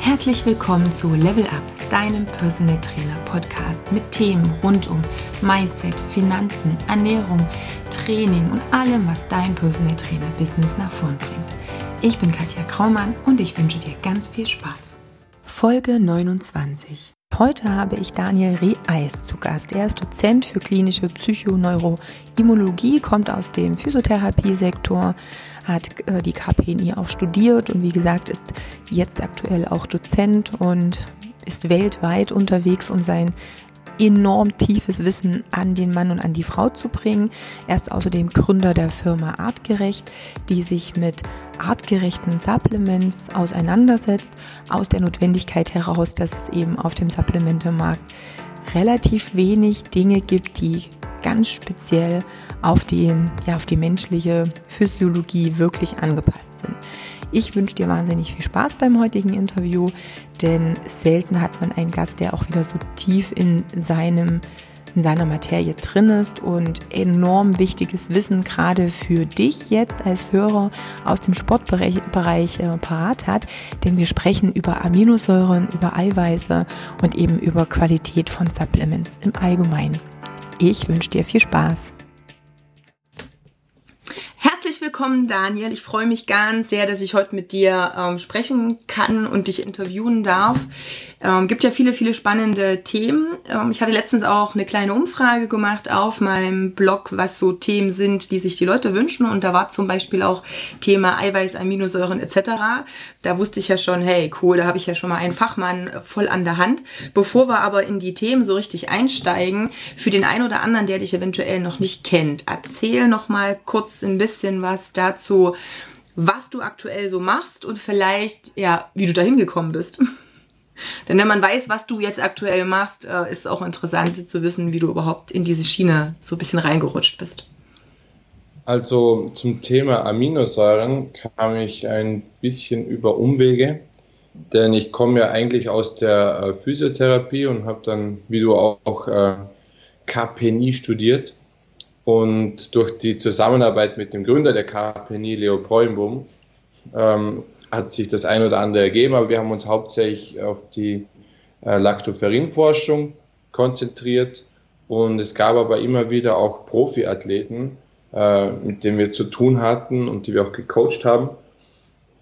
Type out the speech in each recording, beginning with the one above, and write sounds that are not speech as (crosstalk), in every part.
Herzlich willkommen zu Level Up, deinem Personal Trainer Podcast mit Themen rund um Mindset, Finanzen, Ernährung, Training und allem, was dein Personal Trainer Business nach vorn bringt. Ich bin Katja Kraumann und ich wünsche dir ganz viel Spaß. Folge 29. Heute habe ich Daniel Reeis zu Gast. Er ist Dozent für klinische Psychoneuroimmunologie, kommt aus dem Physiotherapiesektor, hat äh, die KPNI auch studiert und wie gesagt ist jetzt aktuell auch Dozent und ist weltweit unterwegs, um sein enorm tiefes Wissen an den Mann und an die Frau zu bringen. Er ist außerdem Gründer der Firma Artgerecht, die sich mit artgerechten Supplements auseinandersetzt, aus der Notwendigkeit heraus, dass es eben auf dem Supplementemarkt relativ wenig Dinge gibt, die ganz speziell auf, den, ja, auf die menschliche Physiologie wirklich angepasst sind. Ich wünsche dir wahnsinnig viel Spaß beim heutigen Interview, denn selten hat man einen Gast, der auch wieder so tief in seinem in seiner Materie drin ist und enorm wichtiges Wissen gerade für dich jetzt als Hörer aus dem Sportbereich Bereich, äh, parat hat, denn wir sprechen über Aminosäuren, über Eiweiße und eben über Qualität von Supplements im Allgemeinen. Ich wünsche dir viel Spaß. Herzlich willkommen, Daniel. Ich freue mich ganz sehr, dass ich heute mit dir ähm, sprechen kann und dich interviewen darf. Ähm, gibt ja viele, viele spannende Themen. Ähm, ich hatte letztens auch eine kleine Umfrage gemacht auf meinem Blog, was so Themen sind, die sich die Leute wünschen. Und da war zum Beispiel auch Thema Eiweiß, Aminosäuren etc. Da wusste ich ja schon, hey, cool, da habe ich ja schon mal einen Fachmann voll an der Hand. Bevor wir aber in die Themen so richtig einsteigen, für den einen oder anderen, der dich eventuell noch nicht kennt, erzähl noch mal kurz ein bisschen was dazu, was du aktuell so machst und vielleicht, ja, wie du dahin gekommen bist. (laughs) Denn wenn man weiß, was du jetzt aktuell machst, äh, ist es auch interessant zu wissen, wie du überhaupt in diese Schiene so ein bisschen reingerutscht bist. Also zum Thema Aminosäuren kam ich ein bisschen über Umwege, denn ich komme ja eigentlich aus der äh, Physiotherapie und habe dann, wie du auch, auch äh, KPNI studiert. Und durch die Zusammenarbeit mit dem Gründer der KPNI, Leo Preumbum, ähm, hat sich das ein oder andere ergeben, aber wir haben uns hauptsächlich auf die äh, Lactoferrin-Forschung konzentriert und es gab aber immer wieder auch Profiathleten, äh, mit denen wir zu tun hatten und die wir auch gecoacht haben.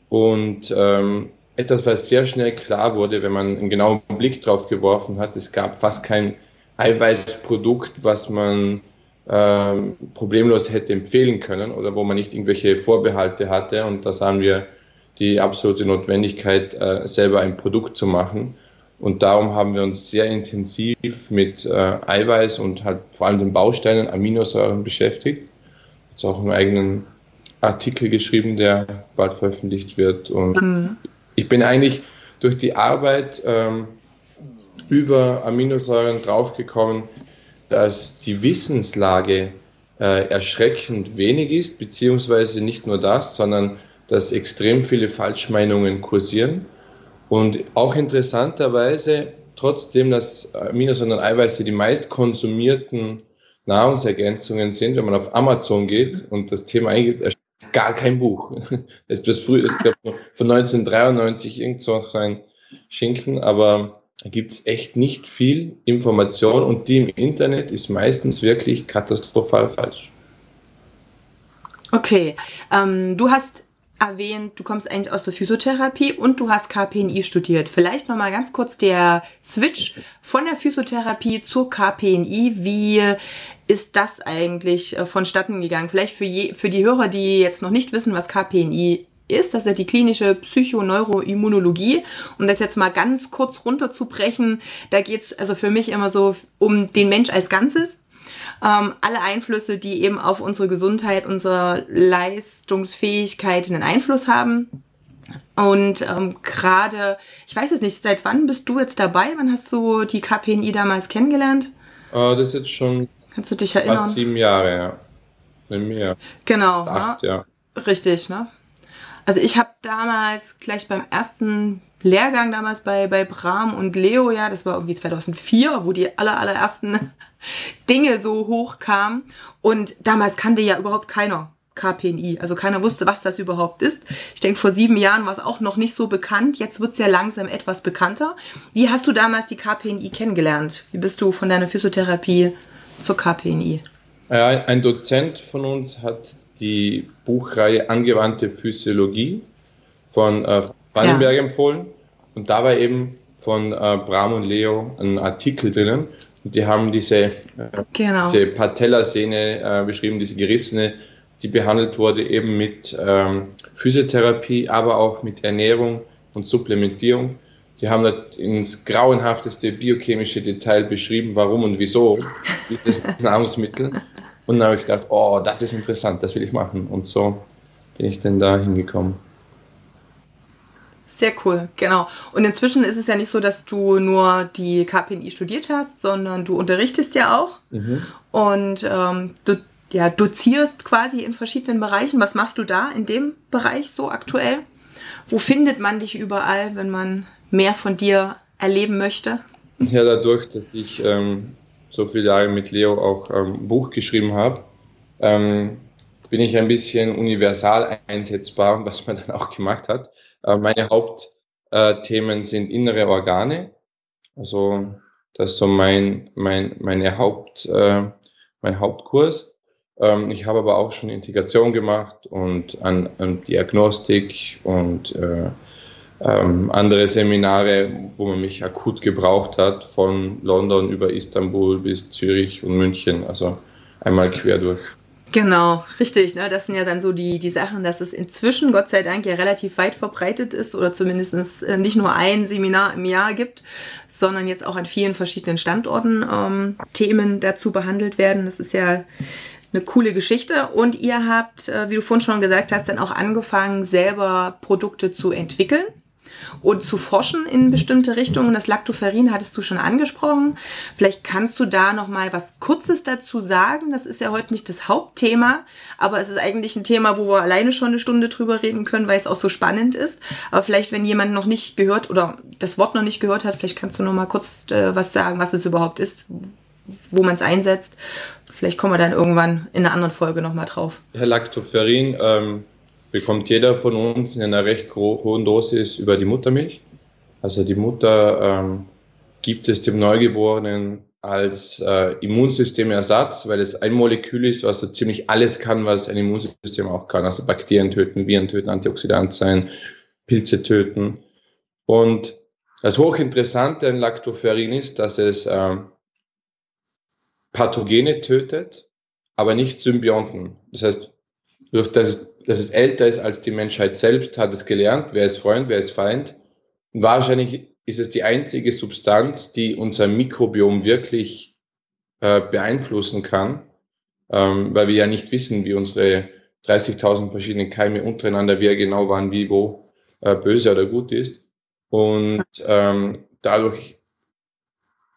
Und ähm, etwas, was sehr schnell klar wurde, wenn man einen genauen Blick drauf geworfen hat, es gab fast kein Eiweißprodukt, was man ähm, problemlos hätte empfehlen können oder wo man nicht irgendwelche Vorbehalte hatte. Und da sahen wir die absolute Notwendigkeit, äh, selber ein Produkt zu machen. Und darum haben wir uns sehr intensiv mit äh, Eiweiß und halt vor allem den Bausteinen Aminosäuren beschäftigt. Jetzt auch einen eigenen Artikel geschrieben, der bald veröffentlicht wird. Und mhm. ich bin eigentlich durch die Arbeit ähm, über Aminosäuren draufgekommen, dass die Wissenslage äh, erschreckend wenig ist, beziehungsweise nicht nur das, sondern dass extrem viele Falschmeinungen kursieren. Und auch interessanterweise, trotzdem, dass Aminosäuren und Eiweiße die meist konsumierten Nahrungsergänzungen sind, wenn man auf Amazon geht und das Thema eingibt, gar kein Buch. (laughs) Das ist früher, von 1993 irgend so ein Schinken, aber da gibt es echt nicht viel Information und die im Internet ist meistens wirklich katastrophal falsch. Okay, ähm, du hast erwähnt, du kommst eigentlich aus der Physiotherapie und du hast KPNI studiert. Vielleicht nochmal ganz kurz der Switch von der Physiotherapie zur KPNI. Wie ist das eigentlich äh, vonstatten gegangen? Vielleicht für, je, für die Hörer, die jetzt noch nicht wissen, was KPNI ist, das ist ja die klinische Psychoneuroimmunologie. Um das jetzt mal ganz kurz runterzubrechen, da geht es also für mich immer so um den Mensch als Ganzes. Ähm, alle Einflüsse, die eben auf unsere Gesundheit, unsere Leistungsfähigkeit einen Einfluss haben. Und ähm, gerade, ich weiß jetzt nicht, seit wann bist du jetzt dabei? Wann hast du die KPNI damals kennengelernt? Uh, das ist jetzt schon Kannst du dich erinnern? fast sieben Jahre, ja. Mir. Genau. Acht, ne? ja. Richtig, ne? Also ich habe damals gleich beim ersten Lehrgang damals bei, bei Bram und Leo, ja, das war irgendwie 2004, wo die aller, allerersten (laughs) Dinge so hochkamen. Und damals kannte ja überhaupt keiner KPNI. Also keiner wusste, was das überhaupt ist. Ich denke, vor sieben Jahren war es auch noch nicht so bekannt. Jetzt wird es ja langsam etwas bekannter. Wie hast du damals die KPNI kennengelernt? Wie bist du von deiner Physiotherapie zur KPNI? Ein Dozent von uns hat die Buchreihe Angewandte Physiologie von äh, Vandenberg ja. empfohlen. Und da war eben von äh, Bram und Leo ein Artikel drinnen. Und die haben diese, äh, genau. diese Patellasehne äh, beschrieben, diese gerissene, die behandelt wurde eben mit ähm, Physiotherapie, aber auch mit Ernährung und Supplementierung. Die haben das ins grauenhafteste biochemische Detail beschrieben, warum und wieso dieses (laughs) Nahrungsmittel. Und dann habe ich gedacht, oh, das ist interessant, das will ich machen. Und so bin ich dann da hingekommen. Sehr cool, genau. Und inzwischen ist es ja nicht so, dass du nur die KPNI studiert hast, sondern du unterrichtest ja auch mhm. und ähm, du ja, dozierst quasi in verschiedenen Bereichen. Was machst du da in dem Bereich so aktuell? Wo findet man dich überall, wenn man mehr von dir erleben möchte? Ja, dadurch, dass ich ähm, so viele Jahre mit Leo auch ähm, Buch geschrieben habe, ähm, bin ich ein bisschen universal einsetzbar, (laughs) was man dann auch gemacht hat. Äh, meine Hauptthemen sind innere Organe. Also das ist so mein, mein, meine Haupt, äh, mein Hauptkurs. Ähm, ich habe aber auch schon Integration gemacht und an, an Diagnostik und äh, ähm, andere Seminare, wo man mich akut gebraucht hat, von London über Istanbul bis Zürich und München, also einmal quer durch. Genau, richtig. Ne? Das sind ja dann so die, die Sachen, dass es inzwischen, Gott sei Dank, ja relativ weit verbreitet ist oder zumindest äh, nicht nur ein Seminar im Jahr gibt, sondern jetzt auch an vielen verschiedenen Standorten ähm, Themen dazu behandelt werden. Das ist ja eine coole Geschichte. Und ihr habt, äh, wie du vorhin schon gesagt hast, dann auch angefangen, selber Produkte zu entwickeln und zu forschen in bestimmte Richtungen. Das Lactoferrin hattest du schon angesprochen. Vielleicht kannst du da noch mal was Kurzes dazu sagen. Das ist ja heute nicht das Hauptthema, aber es ist eigentlich ein Thema, wo wir alleine schon eine Stunde drüber reden können, weil es auch so spannend ist. Aber vielleicht, wenn jemand noch nicht gehört oder das Wort noch nicht gehört hat, vielleicht kannst du noch mal kurz äh, was sagen, was es überhaupt ist, wo man es einsetzt. Vielleicht kommen wir dann irgendwann in einer anderen Folge noch mal drauf. Herr Lactoferrin, ähm bekommt jeder von uns in einer recht hohen Dosis über die Muttermilch. Also die Mutter ähm, gibt es dem Neugeborenen als äh, Immunsystemersatz, weil es ein Molekül ist, was so ziemlich alles kann, was ein Immunsystem auch kann. Also Bakterien töten, Viren töten, Antioxidant sein, Pilze töten. Und das Hochinteressante an Lactoferrin ist, dass es ähm, Pathogene tötet, aber nicht Symbionten. Das heißt, durch das dass es älter ist als die Menschheit selbst, hat es gelernt, wer ist Freund, wer ist Feind. Und wahrscheinlich ist es die einzige Substanz, die unser Mikrobiom wirklich äh, beeinflussen kann, ähm, weil wir ja nicht wissen, wie unsere 30.000 verschiedenen Keime untereinander, wer genau wann, wie, wo äh, böse oder gut ist. Und ähm, dadurch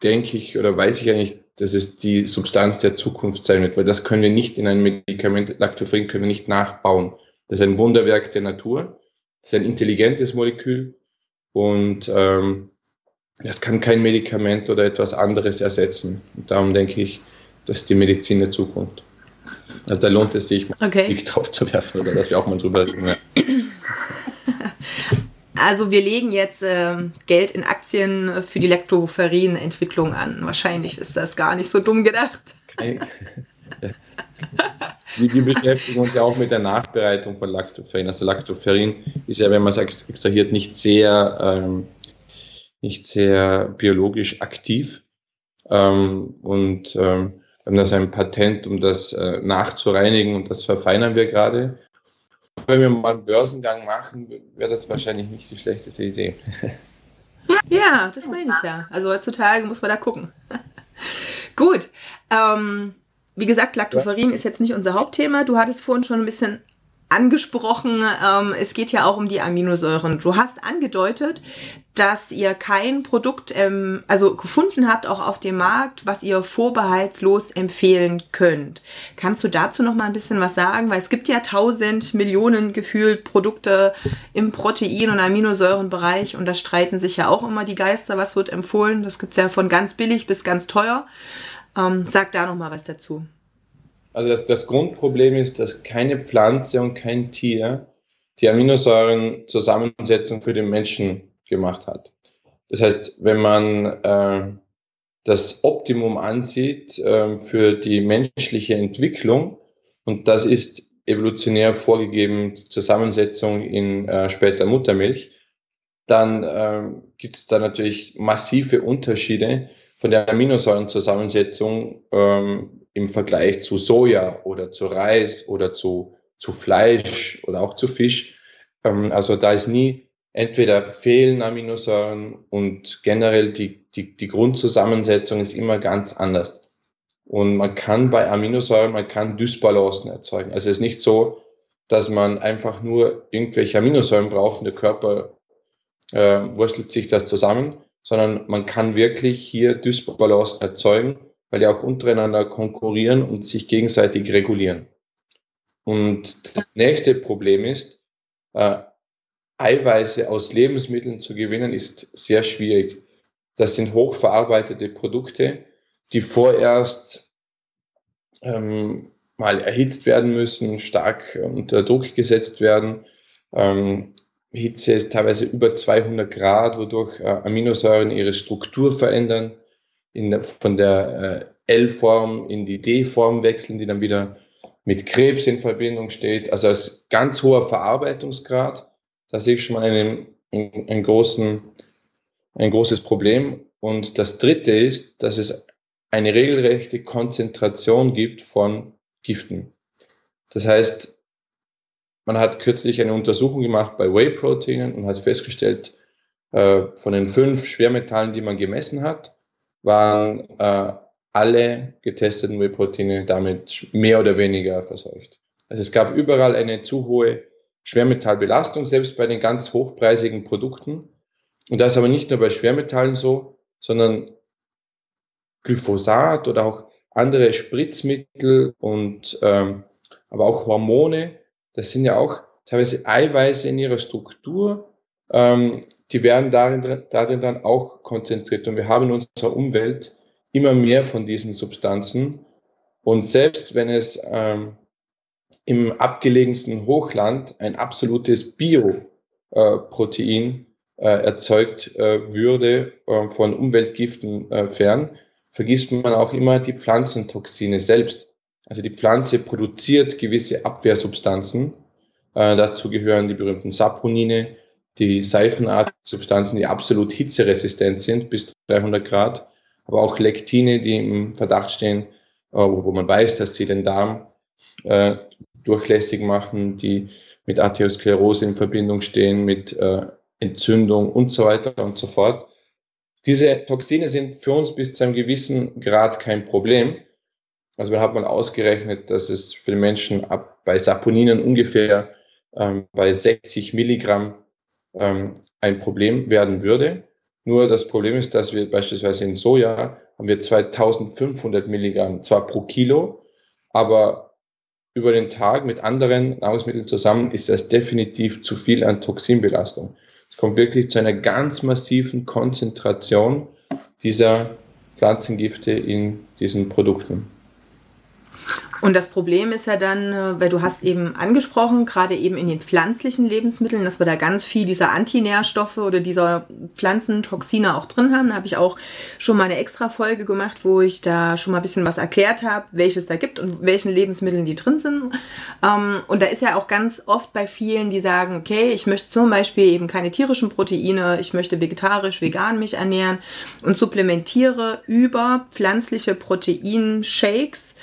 denke ich oder weiß ich eigentlich, dass es die Substanz der Zukunft sein wird, weil das können wir nicht in einem Medikament, Lactoferrin können wir nicht nachbauen. Das ist ein Wunderwerk der Natur, das ist ein intelligentes Molekül und ähm, das kann kein Medikament oder etwas anderes ersetzen. Und darum denke ich, das ist die Medizin der Zukunft. Also da lohnt es sich, okay. Blick drauf zu werfen oder dass wir auch mal drüber reden. (laughs) Also wir legen jetzt äh, Geld in Aktien für die Lektoferin-Entwicklung an. Wahrscheinlich ist das gar nicht so dumm gedacht. Wir, beschäftigen uns ja auch mit der Nachbereitung von Lactoferrin. Also Lactoferrin ist ja, wenn man es extrahiert, nicht sehr, ähm, nicht sehr biologisch aktiv. Ähm, und ähm, wir haben das ein Patent, um das äh, nachzureinigen und das verfeinern wir gerade wenn wir mal einen Börsengang machen, wäre das wahrscheinlich nicht die schlechteste Idee. (laughs) Ja, das meine ich ja. Also heutzutage muss man da gucken. (laughs) Gut. Ähm, wie gesagt, Lactoferrin ja. ist jetzt nicht unser Hauptthema. Du hattest vorhin schon ein bisschen angesprochen, ähm, es geht ja auch um die Aminosäuren. Du hast angedeutet, dass ihr kein Produkt ähm, also gefunden habt, auch auf dem Markt, was ihr vorbehaltslos empfehlen könnt. Kannst du dazu noch mal ein bisschen was sagen? Weil es gibt ja tausend Millionen gefühlt Produkte im Protein- und Aminosäurenbereich und da streiten sich ja auch immer die Geister, was wird empfohlen. Das gibt's ja von ganz billig bis ganz teuer. Ähm, sag da noch mal was dazu. Also das, das Grundproblem ist, dass keine Pflanze und kein Tier die Aminosäurenzusammensetzung für den Menschen gemacht hat. Das heißt, wenn man äh, das Optimum ansieht äh, für die menschliche Entwicklung, und das ist evolutionär vorgegeben Zusammensetzung in äh, später Muttermilch, dann äh, gibt es da natürlich massive Unterschiede von der Aminosäurenzusammensetzung ähm, im Vergleich zu Soja oder zu Reis oder zu, zu Fleisch oder auch zu Fisch. Ähm, also da ist nie entweder fehlen Aminosäuren und generell die, die, die Grundzusammensetzung ist immer ganz anders. Und man kann bei Aminosäuren, man kann Dysbalancen erzeugen. Also es ist nicht so, dass man einfach nur irgendwelche Aminosäuren braucht und der Körper äh, wurstelt sich das zusammen, sondern man kann wirklich hier Dysbalancen erzeugen, weil die auch untereinander konkurrieren und sich gegenseitig regulieren. Und das nächste Problem ist, äh, Eiweiße aus Lebensmitteln zu gewinnen, ist sehr schwierig. Das sind hochverarbeitete Produkte, die vorerst ähm, mal erhitzt werden müssen, stark unter Druck gesetzt werden. Ähm, Hitze ist teilweise über 200 Grad, wodurch äh, Aminosäuren ihre Struktur verändern, in, von der äh, L-Form in die D-Form wechseln, die dann wieder mit Krebs in Verbindung steht. Also als ganz hoher Verarbeitungsgrad da sehe ich schon mal einen, einen, großen, ein großes Problem. Und das dritte ist, dass es eine regelrechte Konzentration gibt von Giften. Das heißt, man hat kürzlich eine Untersuchung gemacht bei Whey-Proteinen und hat festgestellt, äh, von den fünf Schwermetallen, die man gemessen hat, waren äh, alle getesteten Whey-Proteine damit mehr oder weniger verseucht. Also es gab überall eine zu hohe Schwermetallbelastung, selbst bei den ganz hochpreisigen Produkten. Und das ist aber nicht nur bei Schwermetallen so, sondern Glyphosat oder auch andere Spritzmittel und ähm, aber auch Hormone, das sind ja auch teilweise Eiweiße in ihrer Struktur, ähm, die werden darin, darin dann auch konzentriert. Und wir haben in unserer Umwelt immer mehr von diesen Substanzen. Und selbst wenn es ähm, im abgelegensten Hochland ein absolutes Bioprotein äh, erzeugt äh, würde äh, von Umweltgiften äh, fern, vergisst man auch immer die Pflanzentoxine selbst. Also die Pflanze produziert gewisse Abwehrsubstanzen. Äh, dazu gehören die berühmten Saponine, die seifenartigen Substanzen, die absolut hitzeresistent sind bis 300 Grad, aber auch Lektine, die im Verdacht stehen, äh, wo man weiß, dass sie den Darm äh, durchlässig machen, die mit Arteriosklerose in Verbindung stehen, mit äh, Entzündung und so weiter und so fort. Diese Toxine sind für uns bis zu einem gewissen Grad kein Problem. Also wir haben mal ausgerechnet, dass es für den Menschen ab bei Saponinen ungefähr ähm, bei 60 Milligramm ähm, ein Problem werden würde. Nur das Problem ist, dass wir beispielsweise in Soja haben wir 2500 Milligramm zwar pro Kilo, aber über den Tag mit anderen Nahrungsmitteln zusammen, ist das definitiv zu viel an Toxinbelastung. Es kommt wirklich zu einer ganz massiven Konzentration dieser Pflanzengifte in diesen Produkten. Und das Problem ist ja dann, äh, weil du hast eben angesprochen, gerade eben in den pflanzlichen Lebensmitteln, dass wir da ganz viel dieser Antinährstoffe oder dieser Pflanzentoxine auch drin haben. Da habe ich auch schon mal eine extra Folge gemacht, wo ich da schon mal ein bisschen was erklärt habe, welches da gibt und welchen Lebensmitteln die drin sind. Ähm, und da ist ja auch ganz oft bei vielen, die sagen, okay, ich möchte zum Beispiel eben keine tierischen Proteine, ich möchte vegetarisch, vegan mich ernähren und supplementiere über pflanzliche Proteinshakes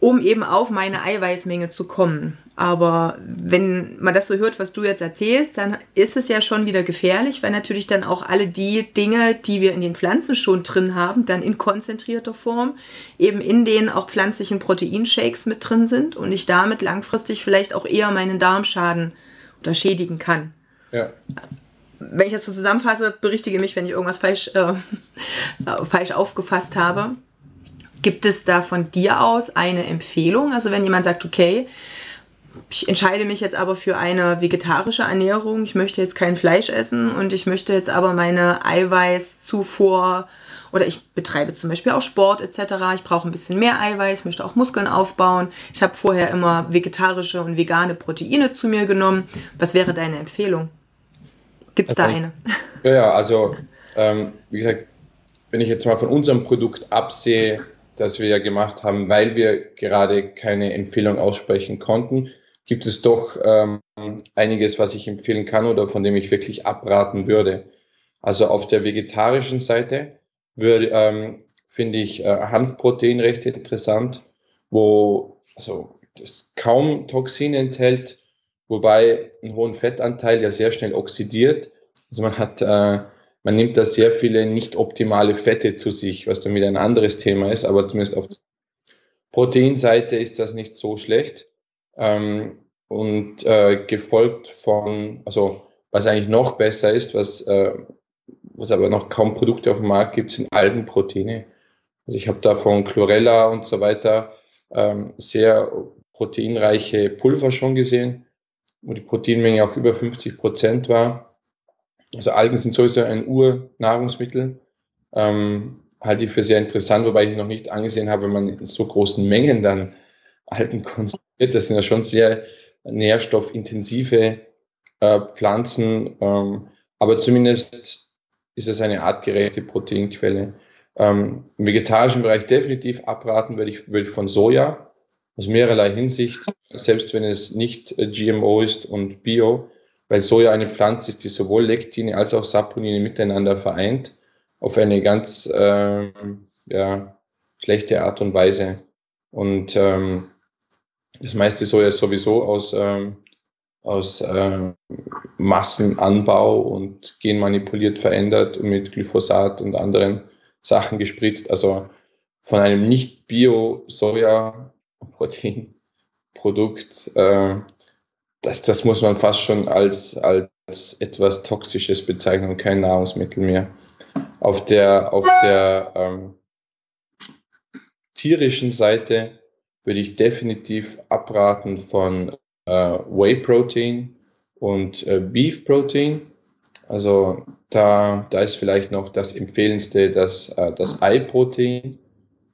um eben auf meine Eiweißmenge zu kommen. Aber wenn man das so hört, was du jetzt erzählst, dann ist es ja schon wieder gefährlich, weil natürlich dann auch alle die Dinge, die wir in den Pflanzen schon drin haben, dann in konzentrierter Form eben in den auch pflanzlichen Proteinshakes mit drin sind und ich damit langfristig vielleicht auch eher meinen Darm schaden oder schädigen kann. Ja. Wenn ich das so zusammenfasse, berichtige mich, wenn ich irgendwas falsch, äh, (laughs) falsch aufgefasst habe. Gibt es da von dir aus eine Empfehlung? Also wenn jemand sagt, okay, ich entscheide mich jetzt aber für eine vegetarische Ernährung. Ich möchte jetzt kein Fleisch essen und ich möchte jetzt aber meine Eiweißzufuhr oder ich betreibe zum Beispiel auch Sport etc. Ich brauche ein bisschen mehr Eiweiß, möchte auch Muskeln aufbauen. Ich habe vorher immer vegetarische und vegane Proteine zu mir genommen. Was wäre deine Empfehlung? Gibt es da eine? Ja, also ähm, wie gesagt, wenn ich jetzt mal von unserem Produkt absehe, das wir ja gemacht haben, weil wir gerade keine Empfehlung aussprechen konnten, gibt es doch ähm, einiges, was ich empfehlen kann oder von dem ich wirklich abraten würde. Also auf der vegetarischen Seite würde, ähm, finde ich äh, Hanfprotein recht interessant, wo also das kaum Toxin enthält, wobei einen hohen Fettanteil ja sehr schnell oxidiert. Also man hat äh, man nimmt da sehr viele nicht optimale Fette zu sich, was dann wieder ein anderes Thema ist, aber zumindest auf Proteinseite ist das nicht so schlecht. Ähm, und äh, gefolgt von, also was eigentlich noch besser ist, was, äh, was aber noch kaum Produkte auf dem Markt gibt, sind Algenproteine. Also ich habe da von Chlorella und so weiter ähm, sehr proteinreiche Pulver schon gesehen, wo die Proteinmenge auch über 50 Prozent war. Also Algen sind sowieso ein Urnahrungsmittel. Ähm, halte ich für sehr interessant, wobei ich noch nicht angesehen habe, wenn man in so großen Mengen dann Algen (laughs) konsumiert. Das sind ja schon sehr nährstoffintensive äh, Pflanzen, ähm, aber zumindest ist es eine artgerechte Proteinquelle. Ähm, Im vegetarischen Bereich definitiv abraten würde ich, würde ich von Soja aus mehrerlei Hinsicht, selbst wenn es nicht äh, GMO ist und Bio, weil Soja eine Pflanze ist, die sowohl Lektine als auch Saponine miteinander vereint, auf eine ganz äh, ja, schlechte Art und Weise. Und ähm, das meiste Soja ist sowieso aus, ähm, aus äh, Massenanbau und genmanipuliert verändert und mit Glyphosat und anderen Sachen gespritzt. Also von einem nicht Bio-Soja-Proteinprodukt äh, das, das muss man fast schon als, als etwas Toxisches bezeichnen und kein Nahrungsmittel mehr. Auf der, auf der ähm, tierischen Seite würde ich definitiv abraten von äh, Whey Protein und äh, Beef Protein. Also da, da ist vielleicht noch das empfehlendste das, äh, das Ei-Protein,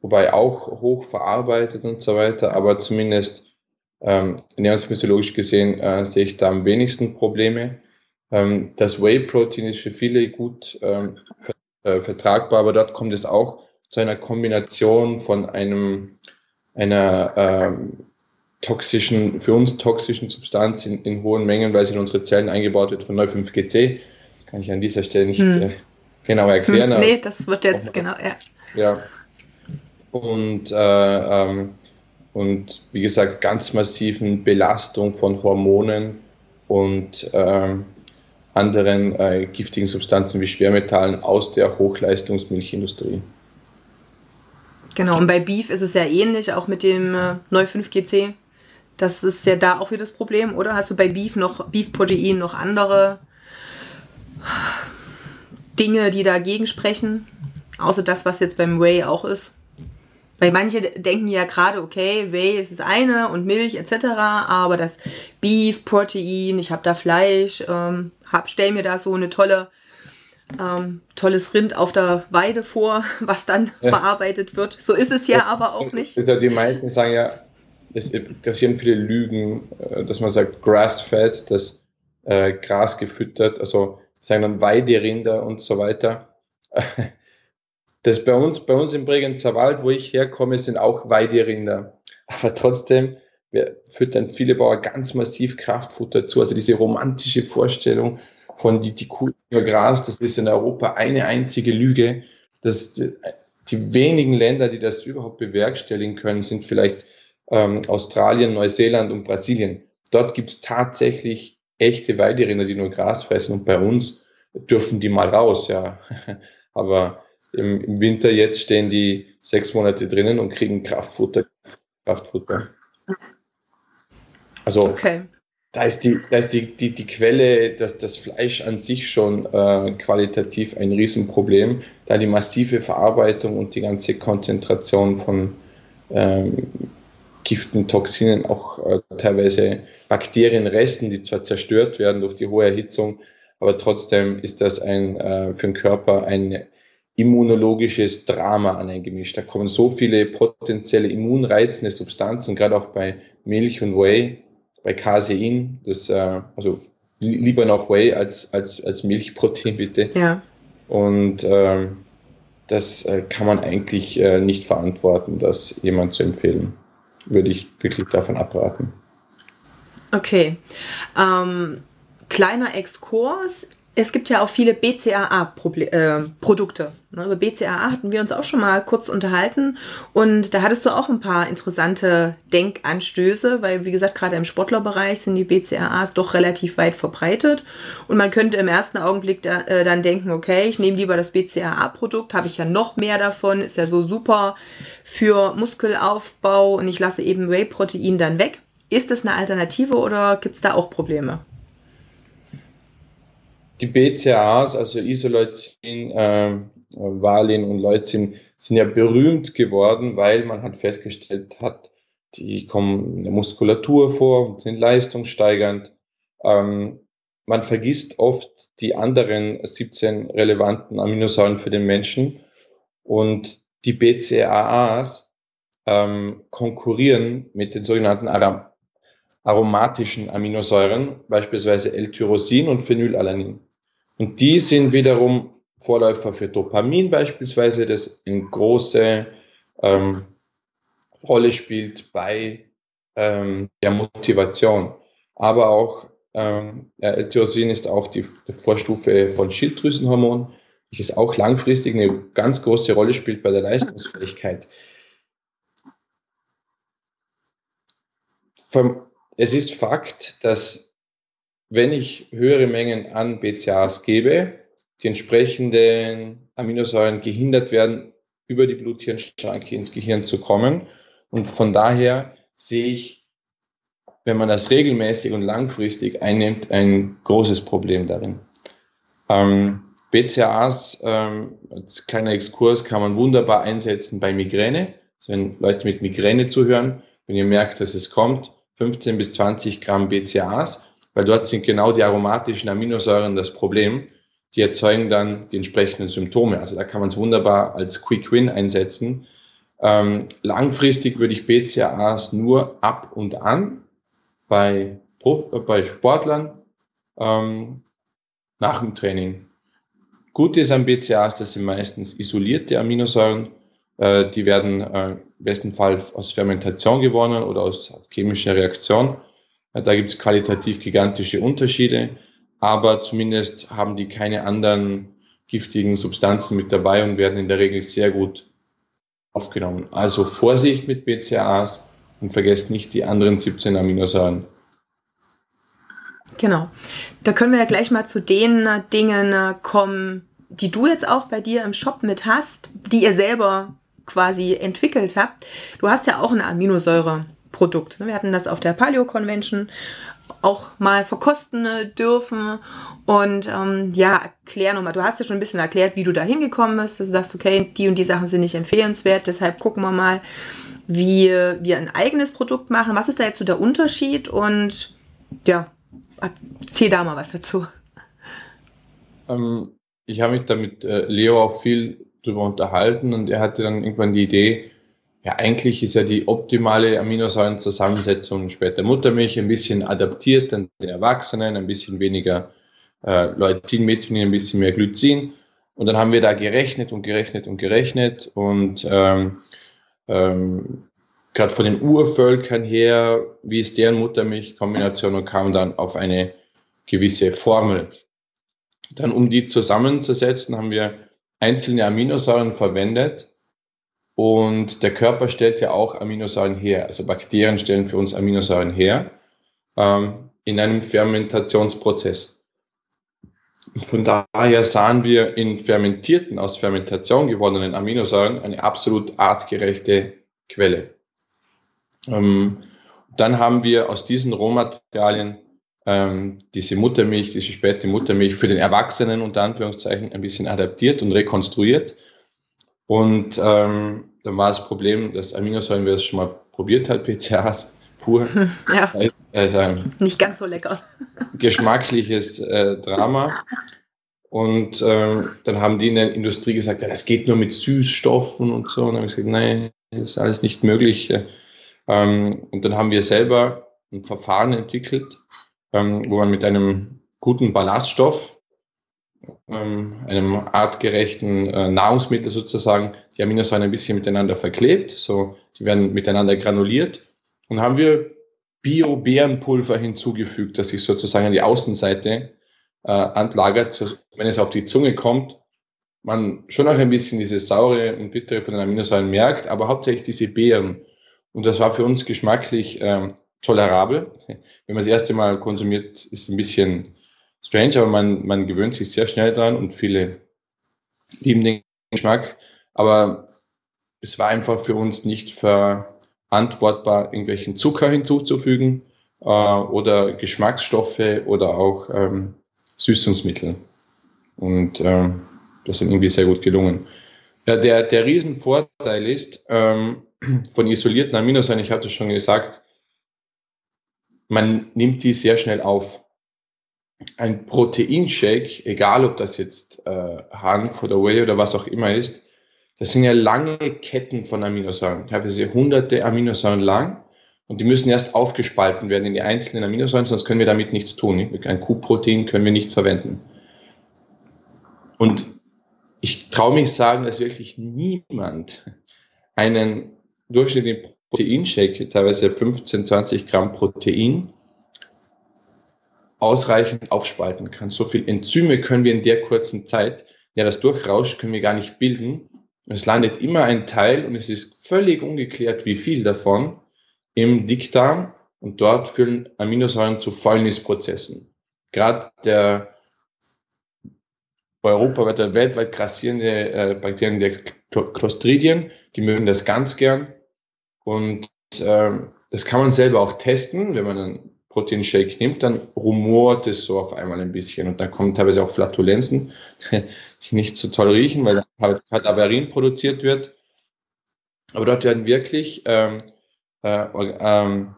wobei auch hoch verarbeitet und so weiter, aber zumindest ähm, ernährungsphysiologisch gesehen äh, sehe ich da am wenigsten Probleme. Ähm, das Whey-Protein ist für viele gut ähm, äh, vertragbar, aber dort kommt es auch zu einer Kombination von einem, einer ähm, toxischen, für uns toxischen Substanz in, in, hohen Mengen, weil sie in unsere Zellen eingebaut wird von 9,5-GC. Das kann ich an dieser Stelle nicht hm. äh, genau erklären. Hm, nee, das wird jetzt genau, ja. Ja. Und äh, ähm, und wie gesagt ganz massiven Belastung von Hormonen und ähm, anderen äh, giftigen Substanzen wie Schwermetallen aus der Hochleistungsmilchindustrie. Genau, und bei Beef ist es ja ähnlich, auch mit dem äh, Neu 5GC. Das ist ja da auch wieder das Problem, oder? Hast du bei Beef noch, Beef-Protein noch andere Dinge, die dagegen sprechen? Außer das, was jetzt beim Whey auch ist? Weil manche denken ja gerade, okay, Whey ist das eine und Milch etc., aber das Beef, Protein, ich habe da Fleisch, ähm, hab, stell mir da so eine tolle, ähm, tolles Rind auf der Weide vor, (laughs) was dann ja. verarbeitet wird. So ist es ja, ja aber auch nicht. Die meisten sagen ja, es passieren viele Lügen, äh, dass man sagt Grass-Fed, das äh, Gras gefüttert, also sagen dann Weiderinder und so weiter. (laughs) Das bei uns, bei uns im Bregenzer Wald, wo ich herkomme, sind auch Weiderinder. Aber trotzdem wir füttern viele Bauern ganz massiv Kraftfutter zu. Also diese romantische Vorstellung von die, die Kuh nur Gras, das ist in Europa eine einzige Lüge. Das, die wenigen Länder, die das überhaupt bewerkstelligen können, sind vielleicht ähm, Australien, Neuseeland und Brasilien. Dort gibt es tatsächlich echte Weiderinder, die nur Gras fressen und bei uns dürfen die mal raus, ja. (laughs) Aber im, im Winter jetzt stehen die sechs Monate drinnen und kriegen Kraftfutter. Kraftfutter. Also okay. da ist die, da ist die, die, die Quelle, dass das Fleisch an sich schon äh, qualitativ ein Riesenproblem, da die massive Verarbeitung und die ganze Konzentration von ähm, Giften, Toxinen auch äh, teilweise Bakterienresten, die zwar zerstört werden durch die hohe Erhitzung, aber trotzdem ist das ein, äh, für den Körper ein immunologisches Drama aneingemischt. Da kommen so viele potenzielle immunreizende Substanzen, gerade auch bei Milch und Whey, bei Casein, das, äh, also lieber noch Whey als, als, als Milchprotein bitte. Ja. Und ähm, das äh, kann man eigentlich äh, nicht verantworten, das jemand zu empfehlen. Würde ich wirklich davon abraten. Okay. Ähm, kleiner Exkurs es gibt ja auch viele BCAA-Produkte. Äh, ne? Über BCAA hatten wir uns auch schon mal kurz unterhalten und da hattest du auch ein paar interessante Denkanstöße, weil wie gesagt, gerade im Sportlerbereich sind die BCAAs doch relativ weit verbreitet und man könnte im ersten Augenblick da, äh, dann denken, okay, ich nehme lieber das BCAA-Produkt, habe ich ja noch mehr davon, ist ja so super für Muskelaufbau und ich lasse eben Whey-Protein dann weg. Ist das eine Alternative oder gibt es da auch Probleme? Die BCAAs, also Isoleucin, äh, Valin und Leucin, sind ja berühmt geworden, weil man hat festgestellt hat, die kommen in der Muskulatur vor und sind leistungssteigernd. Ähm, man vergisst oft die anderen 17 relevanten Aminosäuren für den Menschen und die BCAAs ähm, konkurrieren mit den sogenannten aromatischen Aminosäuren, beispielsweise L-Tyrosin und Phenylalanin. Und die sind wiederum Vorläufer für Dopamin beispielsweise, das eine große ähm, Rolle spielt bei ähm, der Motivation. Aber auch ähm, L-Tyrosin ist auch die Vorstufe von Schilddrüsenhormon, welches auch langfristig eine ganz große Rolle spielt bei der Leistungsfähigkeit. Es ist Fakt, dass wenn ich höhere Mengen an BCAAs gebe, die entsprechenden Aminosäuren gehindert werden, über die Blut-Hirn-Schranke ins Gehirn zu kommen. Und von daher sehe ich, wenn man das regelmäßig und langfristig einnimmt, ein großes Problem darin. Ähm, BCAAs, ähm, als kleiner Exkurs, kann man wunderbar einsetzen bei Migräne. Also wenn Leute mit Migräne zuhören, wenn ihr merkt, dass es kommt, 15 bis 20 Gramm BCAAs weil dort sind genau die aromatischen Aminosäuren das Problem. Die erzeugen dann die entsprechenden Symptome. Also da kann man es wunderbar als Quick Win einsetzen. Ähm, langfristig würde ich BCAAs nur ab und an bei, bei Sportlern ähm, nach dem Training. Gut ist an BCAAs, das sind meistens isolierte Aminosäuren. Äh, die werden äh, im besten Fall aus Fermentation gewonnen oder aus chemischer Reaktion. Da gibt es qualitativ gigantische Unterschiede, aber zumindest haben die keine anderen giftigen Substanzen mit dabei und werden in der Regel sehr gut aufgenommen. Also Vorsicht mit BCAAs und vergesst nicht die anderen 17 Aminosäuren. Genau. Da können wir ja gleich mal zu den Dingen kommen, die du jetzt auch bei dir im Shop mit hast, die ihr selber quasi entwickelt habt. Du hast ja auch eine Aminosäure Produkt. Wir hatten das auf der Paleo Convention auch mal verkosten dürfen. Und ähm, ja, erklär nochmal. Du hast ja schon ein bisschen erklärt, wie du da hingekommen bist. Du sagst, okay, die und die Sachen sind nicht empfehlenswert. Deshalb gucken wir mal, wie wir ein eigenes Produkt machen. Was ist da jetzt so der Unterschied? Und ja, erzähl da mal was dazu. Ähm, ich habe mich da mit äh, Leo auch viel drüber unterhalten und er hatte dann irgendwann die Idee, ja, eigentlich ist ja die optimale Aminosäurenzusammensetzung später Muttermilch ein bisschen adaptiert an den Erwachsenen, ein bisschen weniger äh, Leucin, Methionin, ein bisschen mehr Glycin. Und dann haben wir da gerechnet und gerechnet und gerechnet und ähm, ähm, gerade von den Urvölkern her, wie ist deren Muttermilchkombination und kam dann auf eine gewisse Formel. Dann, um die zusammenzusetzen, haben wir einzelne Aminosäuren verwendet und der Körper stellt ja auch Aminosäuren her. Also Bakterien stellen für uns Aminosäuren her ähm, in einem Fermentationsprozess. Von daher sahen wir in fermentierten, aus Fermentation gewonnenen Aminosäuren eine absolut artgerechte Quelle. Ähm, dann haben wir aus diesen Rohmaterialien ähm, diese Muttermilch, diese späte Muttermilch für den Erwachsenen unter Anführungszeichen ein bisschen adaptiert und rekonstruiert und ähm, dann war das Problem, dass Aminosäuren, wer es schon mal probiert hat, PCAs pur, (laughs) ja. Ist ein Nicht ganz so lecker. geschmackliches äh, Drama. Und ähm, dann haben die in der Industrie gesagt, ja, das geht nur mit Süßstoffen und so. Und dann habe ich gesagt, nein, das ist alles nicht möglich. Ähm, und dann haben wir selber ein Verfahren entwickelt, ähm, wo man mit einem guten Ballaststoff, einem artgerechten äh, Nahrungsmittel sozusagen, die Aminosäuren ein bisschen miteinander verklebt. So, die werden miteinander granuliert. Und haben wir Bio-Beerenpulver hinzugefügt, das sich sozusagen an die Außenseite äh, anlagert, wenn es auf die Zunge kommt, man schon auch ein bisschen dieses saure und bittere von den Aminosäuren merkt, aber hauptsächlich diese Beeren. Und das war für uns geschmacklich ähm, tolerabel. Wenn man das erste Mal konsumiert, ist ein bisschen strange, aber man, man gewöhnt sich sehr schnell dran und viele lieben den Geschmack. Aber es war einfach für uns nicht verantwortbar, irgendwelchen Zucker hinzuzufügen äh, oder Geschmacksstoffe oder auch ähm, Süßungsmittel. Und ähm, das sind irgendwie sehr gut gelungen. Ja, der, der Riesenvorteil ist ähm, von isolierten Aminosäuren, ich hatte schon gesagt, man nimmt die sehr schnell auf. Ein Proteinshake, egal ob das jetzt äh, Hanf oder Whey oder was auch immer ist, das sind ja lange Ketten von Aminosäuren, teilweise hunderte Aminosäuren lang. Und die müssen erst aufgespalten werden in die einzelnen Aminosäuren, sonst können wir damit nichts tun. Ein Q-Protein können wir nicht verwenden. Und ich traue mich sagen, dass wirklich niemand einen durchschnittlichen Proteinshake, teilweise 15, 20 Gramm Protein, ausreichend aufspalten kann. So viel Enzyme können wir in der kurzen Zeit, ja, das Durchrauscht können wir gar nicht bilden. Es landet immer ein Teil und es ist völlig ungeklärt, wie viel davon im Dickdarm und dort führen Aminosäuren zu Fäulnisprozessen. Gerade der europaweit oder weltweit grassierende äh, Bakterien der Clostridien, die mögen das ganz gern. Und äh, das kann man selber auch testen, wenn man einen Proteinshake nimmt, dann rumort es so auf einmal ein bisschen und dann kommen teilweise auch Flatulenzen, (laughs) die nicht so toll riechen, weil halt Kadaverin produziert wird. Aber dort werden wirklich ähm, äh, ähm,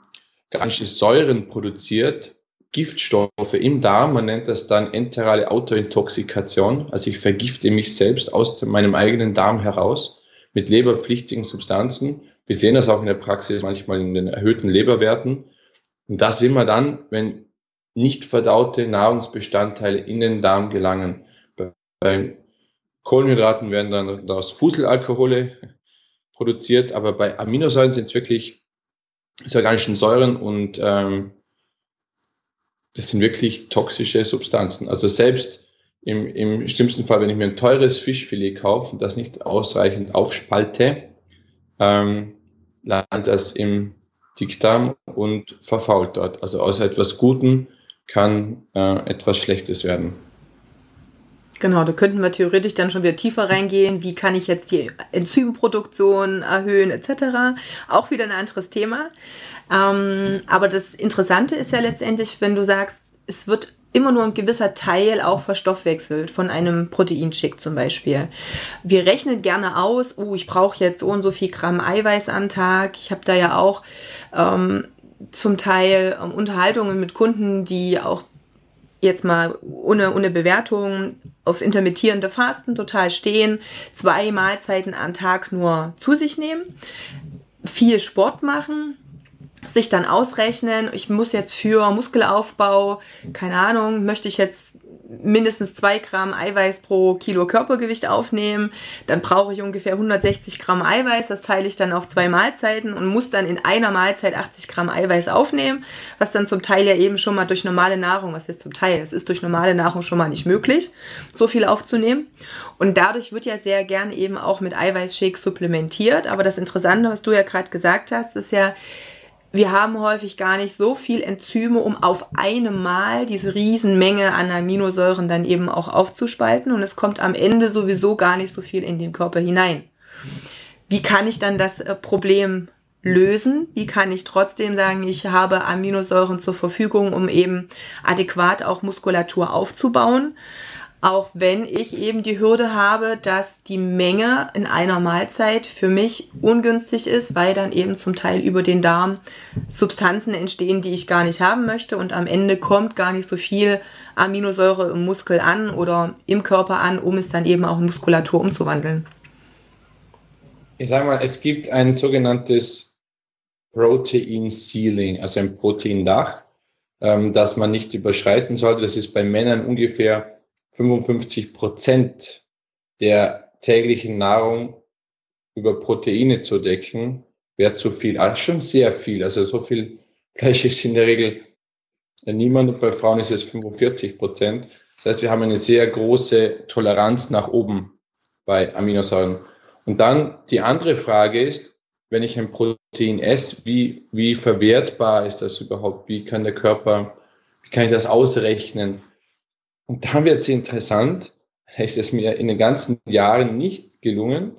organische Säuren produziert, Giftstoffe im Darm. Man nennt das dann enterale Autointoxikation. Also ich vergifte mich selbst aus meinem eigenen Darm heraus mit leberpflichtigen Substanzen. Wir sehen das auch in der Praxis manchmal in den erhöhten Leberwerten. Und da sind wir dann, wenn nicht verdaute Nahrungsbestandteile in den Darm gelangen. Bei Kohlenhydraten werden dann daraus Fuselalkohole produziert, aber bei Aminosäuren sind es wirklich organischen Säuren und ähm, das sind wirklich toxische Substanzen. Also selbst im, im schlimmsten Fall, wenn ich mir ein teures Fischfilet kaufe und das nicht ausreichend aufspalte, ähm, landet das im Dickdarm und verfault dort. Also aus etwas Guten kann äh, etwas Schlechtes werden. Genau, da könnten wir theoretisch dann schon wieder tiefer reingehen. Wie kann ich jetzt die Enzymproduktion erhöhen, etc. Auch wieder ein anderes Thema. Ähm, aber das Interessante ist ja letztendlich, wenn du sagst, es wird immer nur ein gewisser Teil auch verstoffwechselt von einem Proteinschick zum Beispiel. Wir rechnen gerne aus, oh, ich brauche jetzt so und so viel Gramm Eiweiß am Tag. Ich habe da ja auch ähm, zum Teil ähm, Unterhaltungen mit Kunden, die auch jetzt mal ohne, ohne Bewertung aufs intermittierende Fasten total stehen, zwei Mahlzeiten am Tag nur zu sich nehmen, viel Sport machen, sich dann ausrechnen, ich muss jetzt für Muskelaufbau, keine Ahnung, möchte ich jetzt mindestens zwei Gramm Eiweiß pro Kilo Körpergewicht aufnehmen, dann brauche ich ungefähr 160 Gramm Eiweiß, das teile ich dann auf zwei Mahlzeiten und muss dann in einer Mahlzeit 80 Gramm Eiweiß aufnehmen, was dann zum Teil ja eben schon mal durch normale Nahrung, was ist zum Teil, es ist durch normale Nahrung schon mal nicht möglich, so viel aufzunehmen. Und dadurch wird ja sehr gern eben auch mit Eiweißshakes supplementiert, aber das Interessante, was du ja gerade gesagt hast, ist ja, wir haben häufig gar nicht so viel Enzyme, um auf einem Mal diese Riesenmenge an Aminosäuren dann eben auch aufzuspalten und es kommt am Ende sowieso gar nicht so viel in den Körper hinein. Wie kann ich dann das äh, Problem lösen? Wie kann ich trotzdem sagen, ich habe Aminosäuren zur Verfügung, um eben adäquat auch Muskulatur aufzubauen? Auch wenn ich eben die Hürde habe, dass die Menge in einer Mahlzeit für mich ungünstig ist, weil dann eben zum Teil über den Darm Substanzen entstehen, die ich gar nicht haben möchte und am Ende kommt gar nicht so viel Aminosäure im Muskel an oder im Körper an, um es dann eben auch in Muskulatur umzuwandeln. Ich sage mal, es gibt ein sogenanntes Protein Ceiling, also ein Proteindach, ähm, das man nicht überschreiten sollte. Das ist bei Männern ungefähr 55 Prozent der täglichen Nahrung über Proteine zu decken, wäre zu viel. Also schon sehr viel. Also so viel Fleisch ist in der Regel niemand bei Frauen ist es 45 Prozent. Das heißt, wir haben eine sehr große Toleranz nach oben bei Aminosäuren. Und dann die andere Frage ist, wenn ich ein Protein esse, wie, wie verwertbar ist das überhaupt? Wie kann der Körper, wie kann ich das ausrechnen? Und da wird es interessant, ist es mir in den ganzen Jahren nicht gelungen,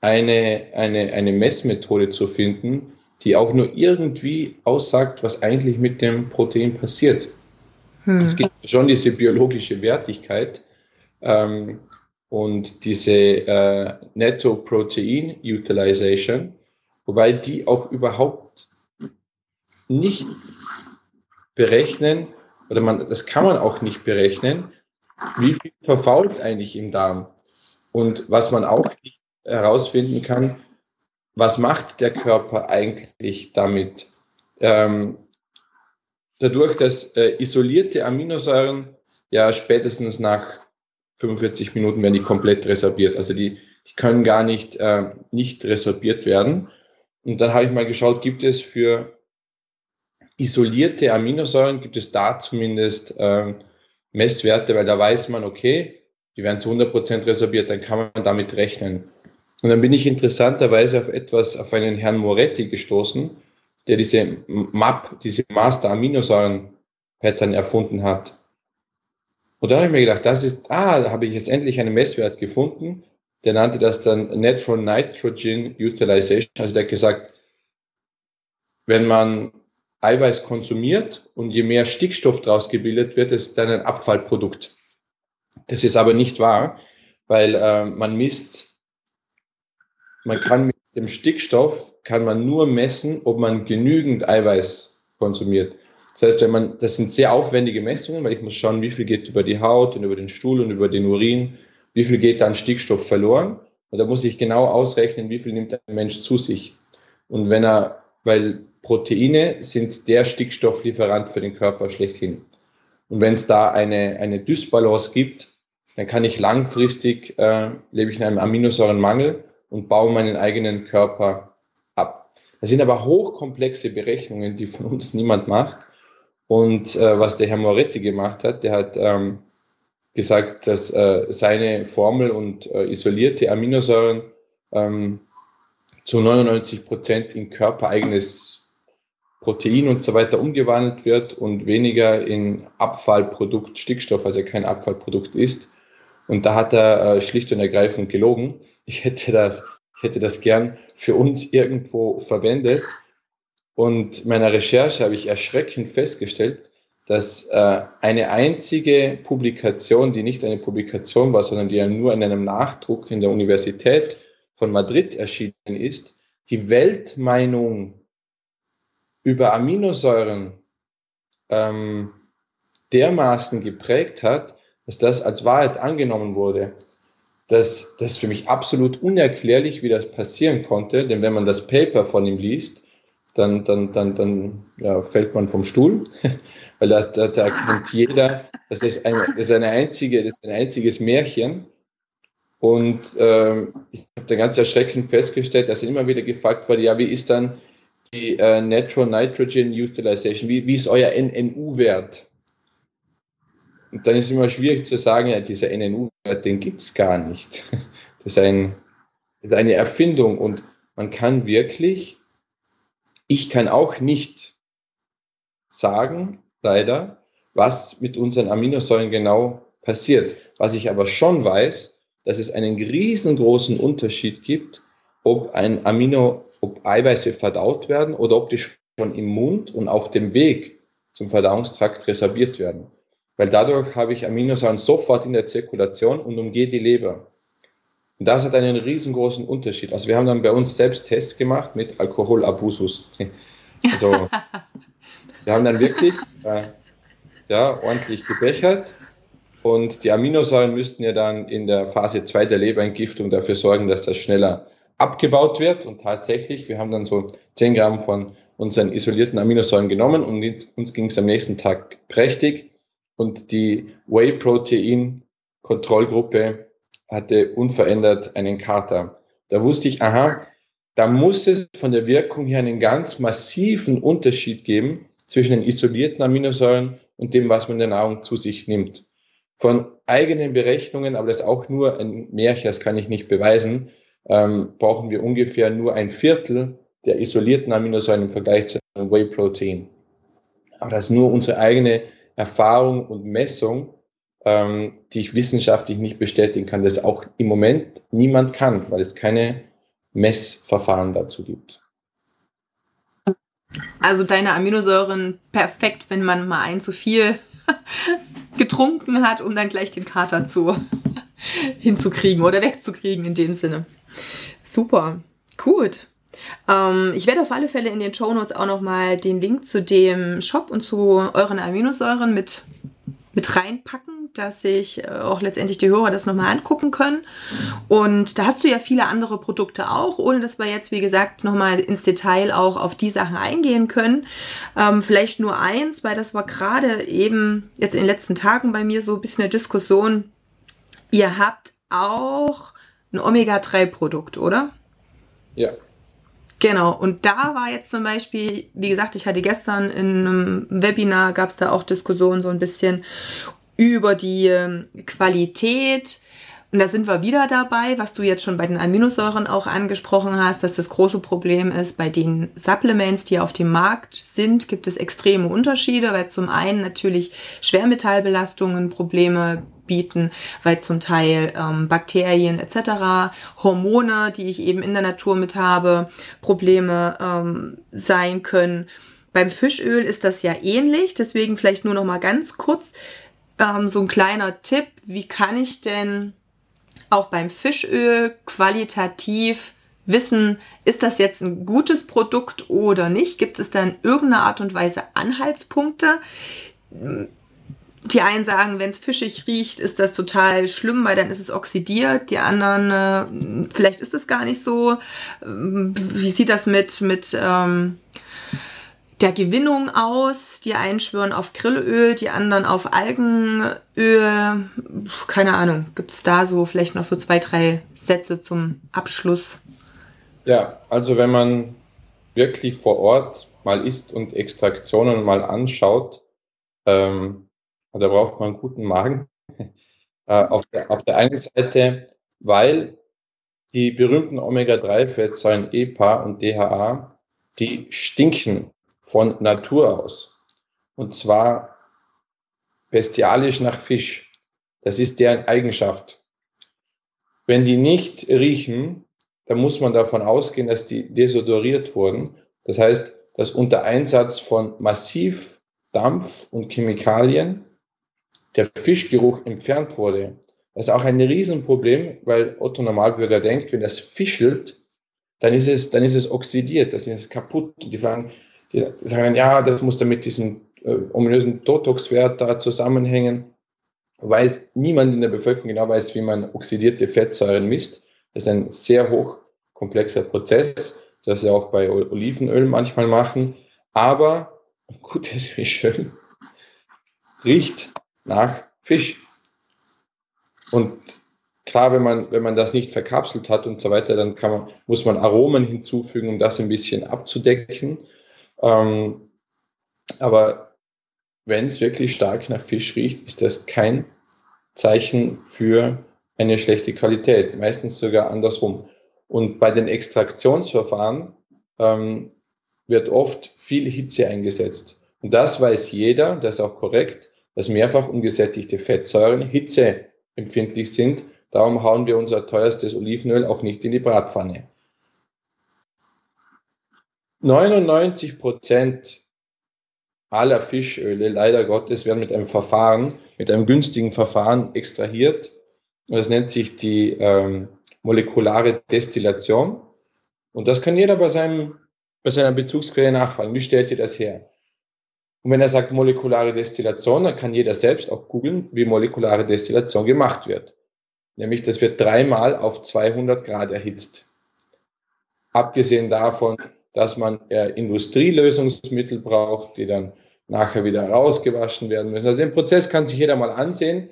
eine, eine, eine Messmethode zu finden, die auch nur irgendwie aussagt, was eigentlich mit dem Protein passiert. Hm. Es gibt schon diese biologische Wertigkeit ähm, und diese äh, Netto Protein Utilization, wobei die auch überhaupt nicht berechnen, oder man, das kann man auch nicht berechnen, wie viel verfault eigentlich im Darm. Und was man auch nicht herausfinden kann, was macht der Körper eigentlich damit? Ähm, dadurch, dass äh, isolierte Aminosäuren ja spätestens nach 45 Minuten werden die komplett resorbiert. Also die, die können gar nicht, äh, nicht resorbiert werden. Und dann habe ich mal geschaut, gibt es für isolierte Aminosäuren gibt es da zumindest ähm, Messwerte, weil da weiß man, okay, die werden zu 100% resorbiert, dann kann man damit rechnen. Und dann bin ich interessanterweise auf etwas, auf einen Herrn Moretti gestoßen, der diese MAP, diese Master Aminosäuren Pattern erfunden hat. Und da habe ich mir gedacht, das ist, ah, da habe ich jetzt endlich einen Messwert gefunden. Der nannte das dann Natural Nitrogen Utilization. Also der hat gesagt, wenn man Eiweiß konsumiert und je mehr Stickstoff daraus gebildet wird, ist dann ein Abfallprodukt. Das ist aber nicht wahr, weil äh, man misst, man kann mit dem Stickstoff kann man nur messen, ob man genügend Eiweiß konsumiert. Das heißt, wenn man, das sind sehr aufwendige Messungen, weil ich muss schauen, wie viel geht über die Haut und über den Stuhl und über den Urin, wie viel geht dann Stickstoff verloren. Und da muss ich genau ausrechnen, wie viel nimmt ein Mensch zu sich. Und wenn er, weil Proteine sind der Stickstofflieferant für den Körper schlechthin. Und wenn es da eine, eine Dysbalance gibt, dann kann ich langfristig, äh, lebe ich in einem Aminosäurenmangel und baue meinen eigenen Körper ab. Das sind aber hochkomplexe Berechnungen, die von uns niemand macht. Und äh, was der Herr Moretti gemacht hat, der hat ähm, gesagt, dass äh, seine Formel und äh, isolierte Aminosäuren ähm, zu 99 Prozent in körpereigenes Protein und so weiter umgewandelt wird und weniger in Abfallprodukt Stickstoff, also kein Abfallprodukt ist. Und da hat er äh, schlicht und ergreifend gelogen. Ich hätte das, ich hätte das gern für uns irgendwo verwendet. Und meiner Recherche habe ich erschreckend festgestellt, dass äh, eine einzige Publikation, die nicht eine Publikation war, sondern die ja nur in einem Nachdruck in der Universität von Madrid erschienen ist, die Weltmeinung über Aminosäuren ähm, dermaßen geprägt hat, dass das als Wahrheit angenommen wurde. Das, das ist für mich absolut unerklärlich, wie das passieren konnte, denn wenn man das Paper von ihm liest, dann, dann, dann, dann ja, fällt man vom Stuhl, (laughs) weil da, da, da erkennt jeder, das ist, ein, das, ist eine einzige, das ist ein einziges Märchen. Und ähm, ich habe da ganz erschreckend festgestellt, dass immer wieder gefragt wurde, ja, wie ist dann die äh, Natural Nitrogen Utilization, wie, wie ist euer NNU-Wert? Und dann ist es immer schwierig zu sagen, ja, dieser NNU-Wert, den gibt es gar nicht. (laughs) Das ist, ein, das ist eine Erfindung und man kann wirklich, ich kann auch nicht sagen, leider, was mit unseren Aminosäuren genau passiert. Was ich aber schon weiß, dass es einen riesengroßen Unterschied gibt ob ein Amino, ob Eiweiße verdaut werden oder ob die schon im Mund und auf dem Weg zum Verdauungstrakt resorbiert werden. weil dadurch habe ich Aminosäuren sofort in der Zirkulation und umgehe die Leber. Und das hat einen riesengroßen Unterschied. Also wir haben dann bei uns selbst Tests gemacht mit Alkoholabusus. (laughs) Also wir haben dann wirklich äh, ja, ordentlich gebechert und die Aminosäuren müssten ja dann in der Phase 2 der Leberentgiftung dafür sorgen, dass das schneller abgebaut wird. Und tatsächlich, wir haben dann so 10 Gramm von unseren isolierten Aminosäuren genommen und uns ging es am nächsten Tag prächtig. Und die Whey-Protein-Kontrollgruppe hatte unverändert einen Kater. Da wusste ich, aha, da muss es von der Wirkung her einen ganz massiven Unterschied geben zwischen den isolierten Aminosäuren und dem, was man in der Nahrung zu sich nimmt. Von eigenen Berechnungen, aber das ist auch nur ein Märchen, das kann ich nicht beweisen, ähm, brauchen wir ungefähr nur ein Viertel der isolierten Aminosäuren im Vergleich zu einem Whey-Protein. Aber das ist nur unsere eigene Erfahrung und Messung, ähm, die ich wissenschaftlich nicht bestätigen kann, das auch im Moment niemand kann, weil es keine Messverfahren dazu gibt. Also deine Aminosäuren perfekt, wenn man mal ein zu viel getrunken hat, um dann gleich den Kater zu (laughs) hinzukriegen oder wegzukriegen in dem Sinne. Super, gut. Ähm, ich werde auf alle Fälle in den Show Notes auch nochmal den Link zu dem Shop und zu euren Aminosäuren mit, mit reinpacken, dass sich äh, auch letztendlich die Hörer das nochmal angucken können. Und da hast du ja viele andere Produkte auch, ohne dass wir jetzt, wie gesagt, nochmal ins Detail auch auf die Sachen eingehen können. Ähm, vielleicht nur eins, weil das war gerade eben jetzt in den letzten Tagen bei mir so ein bisschen eine Diskussion. Ihr habt auch ein Omega-3-Produkt, oder? Ja. Genau, und da war jetzt zum Beispiel, wie gesagt, ich hatte gestern in einem Webinar, gab es da auch Diskussionen so ein bisschen über die ähm, Qualität. Und da sind wir wieder dabei, was du jetzt schon bei den Aminosäuren auch angesprochen hast, dass das große Problem ist, bei den Supplements, die auf dem Markt sind, gibt es extreme Unterschiede, weil zum einen natürlich Schwermetallbelastungen Probleme bieten, weil zum Teil ähm, Bakterien etc., Hormone, die ich eben in der Natur mit habe, Probleme ähm, sein können. Beim Fischöl ist das ja ähnlich, deswegen vielleicht nur noch mal ganz kurz ähm, so ein kleiner Tipp, wie kann ich denn auch beim Fischöl qualitativ wissen, ist das jetzt ein gutes Produkt oder nicht? Gibt es da in irgendeiner Art und Weise Anhaltspunkte? die einen sagen, wenn es fischig riecht, ist das total schlimm, weil dann ist es oxidiert. Die anderen, äh, vielleicht ist es gar nicht so. Ähm, wie sieht das mit, mit ähm, der Gewinnung aus? Die einen schwören auf Grillöl, die anderen auf Algenöl. Keine Ahnung. Gibt es da so vielleicht noch so zwei, drei Sätze zum Abschluss? Ja, also wenn man wirklich vor Ort mal isst und Extraktionen mal anschaut, ähm, da braucht man einen guten Magen. (laughs) Äh, auf, der, auf der einen Seite, weil die berühmten Omega-3-Fettsäuren EPA und DHA, die stinken von Natur aus. Und zwar bestialisch nach Fisch. Das ist deren Eigenschaft. Wenn die nicht riechen, dann muss man davon ausgehen, dass die desodoriert wurden. Das heißt, dass unter Einsatz von massiv Dampf und Chemikalien der Fischgeruch entfernt wurde. Das ist auch ein Riesenproblem, weil Otto Normalbürger denkt, wenn das fischelt, dann ist es, dann ist es oxidiert, das ist kaputt. Die, fragen, die sagen ja, das muss dann mit diesem äh, ominösen Totox-Wert da zusammenhängen. Weiß niemand in der Bevölkerung genau weiß, wie man oxidierte Fettsäuren misst. Das ist ein sehr hochkomplexer Prozess, das wir auch bei Olivenöl manchmal machen. Aber (laughs) gutes Fischöl riecht nach Fisch. Und klar, wenn man, wenn man das nicht verkapselt hat und so weiter, dann kann man, muss man Aromen hinzufügen, um das ein bisschen abzudecken. Ähm, aber wenn es wirklich stark nach Fisch riecht, ist das kein Zeichen für eine schlechte Qualität, meistens sogar andersrum. Und bei den Extraktionsverfahren ähm, wird oft viel Hitze eingesetzt. Und das weiß jeder, das ist auch korrekt dass mehrfach ungesättigte Fettsäuren hitzeempfindlich sind. Darum hauen wir unser teuerstes Olivenöl auch nicht in die Bratpfanne. 99 Prozent aller Fischöle, leider Gottes, werden mit einem Verfahren, mit einem günstigen Verfahren extrahiert. Und das nennt sich die ähm, molekulare Destillation. Und das kann jeder bei, seinem, bei seiner Bezugsquelle nachfragen. Wie stellt ihr das her? Und wenn er sagt molekulare Destillation, dann kann jeder selbst auch googeln, wie molekulare Destillation gemacht wird. Nämlich, das wird dreimal auf 200 Grad erhitzt. Abgesehen davon, dass man äh, Industrielösungsmittel braucht, die dann nachher wieder rausgewaschen werden müssen. Also den Prozess kann sich jeder mal ansehen.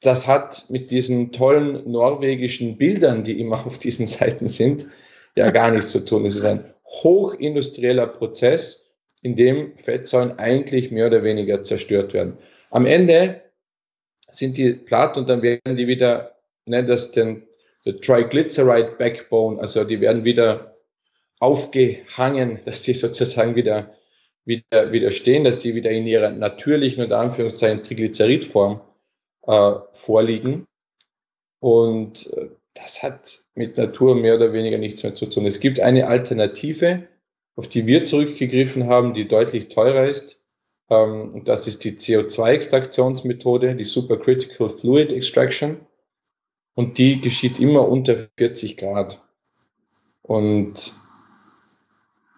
Das hat mit diesen tollen norwegischen Bildern, die immer (laughs) auf diesen Seiten sind, ja gar nichts zu tun. Es ist ein hochindustrieller Prozess, in dem Fettsäuren eigentlich mehr oder weniger zerstört werden. Am Ende sind die platt und dann werden die wieder, nennen das den, den Triglyceride Backbone, also die werden wieder aufgehangen, dass die sozusagen wieder, wieder, wieder stehen, dass sie wieder in ihrer natürlichen und Anführungszeichen Triglyceridform äh, vorliegen. Und äh, das hat mit Natur mehr oder weniger nichts mehr zu tun. Es gibt eine Alternative, auf die wir zurückgegriffen haben, die deutlich teurer ist. Ähm, das ist die CO2-Extraktionsmethode, die Supercritical Fluid Extraction. Und die geschieht immer unter 40 Grad. Und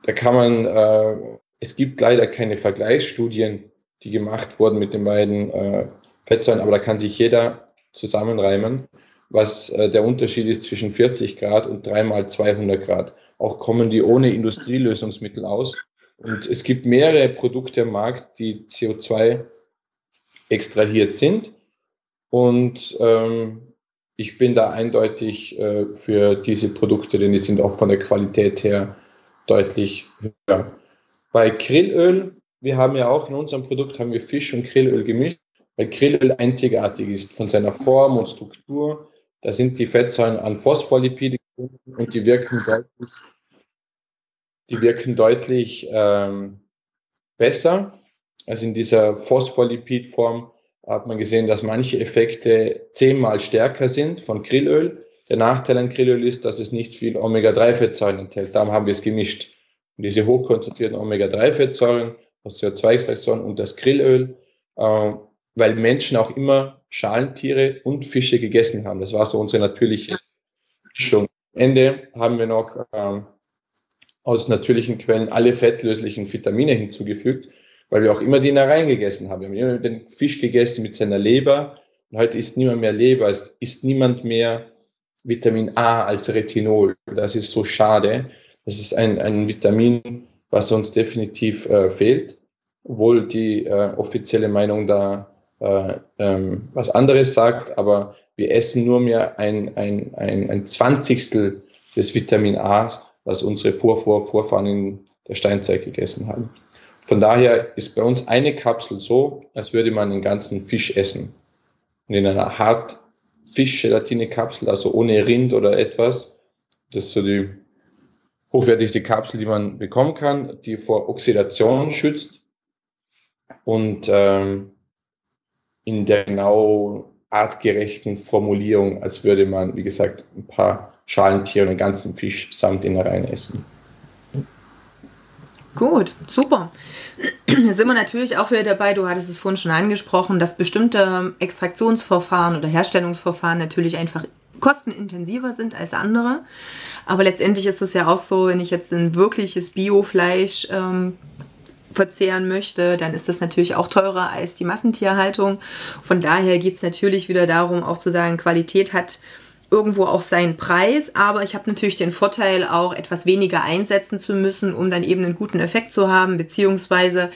da kann man, äh, es gibt leider keine Vergleichsstudien, die gemacht wurden mit den beiden äh, Fettsäuren, aber da kann sich jeder zusammenreimen, was äh, der Unterschied ist zwischen 40 Grad und dreimal 200 Grad. Auch kommen die ohne Industrielösungsmittel aus. Und es gibt mehrere Produkte am Markt, die CO2 extrahiert sind. Und ähm, ich bin da eindeutig äh, für diese Produkte, denn die sind auch von der Qualität her deutlich höher. Bei Grillöl, wir haben ja auch in unserem Produkt haben wir Fisch und Grillöl gemischt, weil Grillöl einzigartig ist von seiner Form und Struktur. Da sind die Fettsäuren an Phospholipide und die wirken deutlich, die wirken deutlich ähm, besser. Also in dieser Phospholipidform hat man gesehen, dass manche Effekte zehnmal stärker sind von Grillöl der Nachteil an Grillöl ist, dass es nicht viel Omega-3-Fettsäuren enthält. Darum haben wir es gemischt. Und diese hochkonzentrierten Omega-3-Fettsäuren, CO2-Extraktion und das Grillöl, äh, weil Menschen auch immer Schalentiere und Fische gegessen haben. Das war so unsere natürliche Mischung. Am Ende haben wir noch äh, aus natürlichen Quellen alle fettlöslichen Vitamine hinzugefügt, weil wir auch immer die Innereien gegessen haben. Wir haben immer den Fisch gegessen mit seiner Leber und heute isst niemand mehr Leber, es isst niemand mehr Vitamin A als Retinol. Das ist so schade. Das ist ein, ein Vitamin, was uns definitiv äh, fehlt, obwohl die äh, offizielle Meinung da äh, ähm, was anderes sagt, aber wir essen nur mehr ein, ein, ein, ein Zwanzigstel des Vitamin A, was unsere Vorvor Vorfahren in der Steinzeit gegessen haben. Von daher ist bei uns eine Kapsel so, als würde man einen ganzen Fisch essen. Und in einer hart Fischgelatine-Kapsel, also ohne Rind oder etwas. Das ist so die hochwertigste Kapsel, die man bekommen kann, die vor Oxidation schützt und ähm, in der genau artgerechten Formulierung, als würde man, wie gesagt, ein paar Schalentiere und einen ganzen Fisch samt Innereien essen. Gut, super. Da sind wir natürlich auch wieder dabei, du hattest es vorhin schon angesprochen, dass bestimmte Extraktionsverfahren oder Herstellungsverfahren natürlich einfach kostenintensiver sind als andere. Aber letztendlich ist es ja auch so, wenn ich jetzt ein wirkliches Biofleisch ähm, verzehren möchte, dann ist das natürlich auch teurer als die Massentierhaltung. Von daher geht es natürlich wieder darum, auch zu sagen, Qualität hat irgendwo auch seinen Preis, aber ich habe natürlich den Vorteil, auch etwas weniger einsetzen zu müssen, um dann eben einen guten Effekt zu haben, beziehungsweise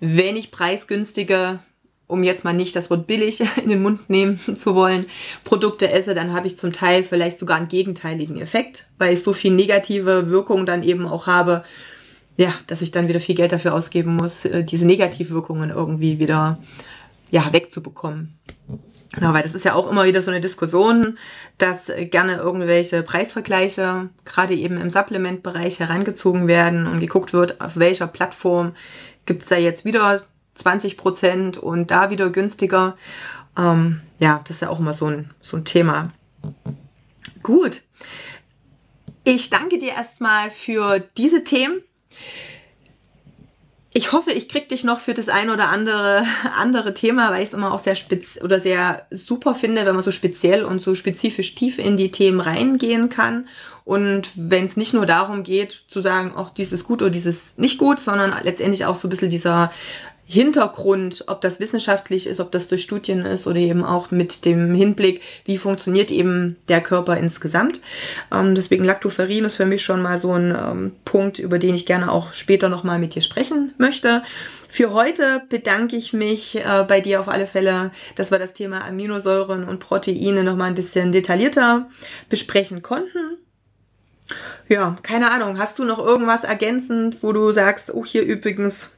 wenn ich preisgünstige, um jetzt mal nicht das Wort billig (laughs) in den Mund nehmen zu wollen, Produkte esse, dann habe ich zum Teil vielleicht sogar einen gegenteiligen Effekt, weil ich so viel negative Wirkung dann eben auch habe, ja, dass ich dann wieder viel Geld dafür ausgeben muss, äh, diese Negativwirkungen irgendwie wieder ja, wegzubekommen. Genau, weil das ist ja auch immer wieder so eine Diskussion, dass gerne irgendwelche Preisvergleiche gerade eben im Supplement-Bereich herangezogen werden und geguckt wird, auf welcher Plattform gibt es da jetzt wieder 20 Prozent und da wieder günstiger. Ähm, ja, das ist ja auch immer so ein, so ein Thema. Gut. Ich danke dir erstmal für diese Themen. Ich hoffe, ich krieg dich noch für das ein oder andere (laughs) andere Thema, weil ich es immer auch sehr spitz oder sehr super finde, wenn man so speziell und so spezifisch tief in die Themen reingehen kann. Und wenn es nicht nur darum geht, zu sagen, auch dies ist gut oder dieses nicht gut, sondern letztendlich auch so ein bisschen dieser Hintergrund, ob das wissenschaftlich ist, ob das durch Studien ist oder eben auch mit dem Hinblick, wie funktioniert eben der Körper insgesamt. Ähm, deswegen Lactoferrin ist für mich schon mal so ein ähm, Punkt, über den ich gerne auch später nochmal mit dir sprechen möchte. Für heute bedanke ich mich äh, bei dir auf alle Fälle, dass wir das Thema Aminosäuren und Proteine nochmal ein bisschen detaillierter besprechen konnten. Ja, keine Ahnung. Hast du noch irgendwas ergänzend, wo du sagst, oh, hier übrigens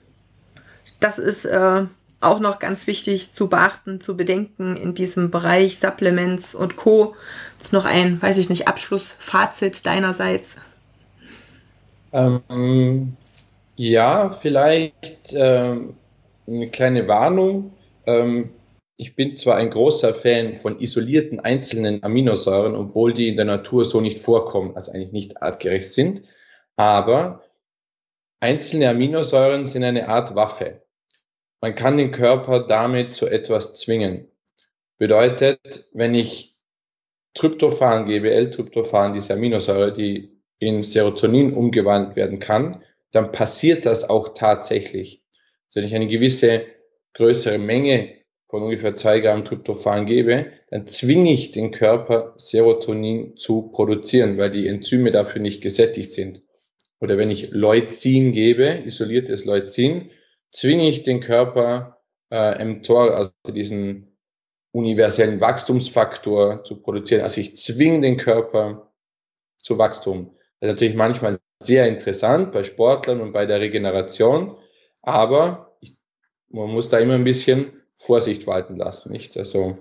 das ist äh, auch noch ganz wichtig zu beachten, zu bedenken in diesem Bereich Supplements und Co. Ist noch ein, weiß ich nicht, Abschlussfazit deinerseits. Ähm, ja, vielleicht ähm, eine kleine Warnung. Ähm, ich bin zwar ein großer Fan von isolierten einzelnen Aminosäuren, obwohl die in der Natur so nicht vorkommen, also eigentlich nicht artgerecht sind, aber einzelne Aminosäuren sind eine Art Waffe. Man kann den Körper damit zu etwas zwingen. Bedeutet, wenn ich Tryptophan gebe, L-Tryptophan, diese Aminosäure, die in Serotonin umgewandelt werden kann, dann passiert das auch tatsächlich. Wenn ich eine gewisse größere Menge von ungefähr zwei Gramm Tryptophan gebe, dann zwinge ich den Körper, Serotonin zu produzieren, weil die Enzyme dafür nicht gesättigt sind. Oder wenn ich Leucin gebe, isoliertes Leucin, zwinge ich den Körper, äh, mTOR, also diesen universellen Wachstumsfaktor zu produzieren. Also ich zwinge den Körper zu Wachstum. Das ist natürlich manchmal sehr interessant bei Sportlern und bei der Regeneration, aber ich, man muss da immer ein bisschen Vorsicht walten lassen, nicht? Also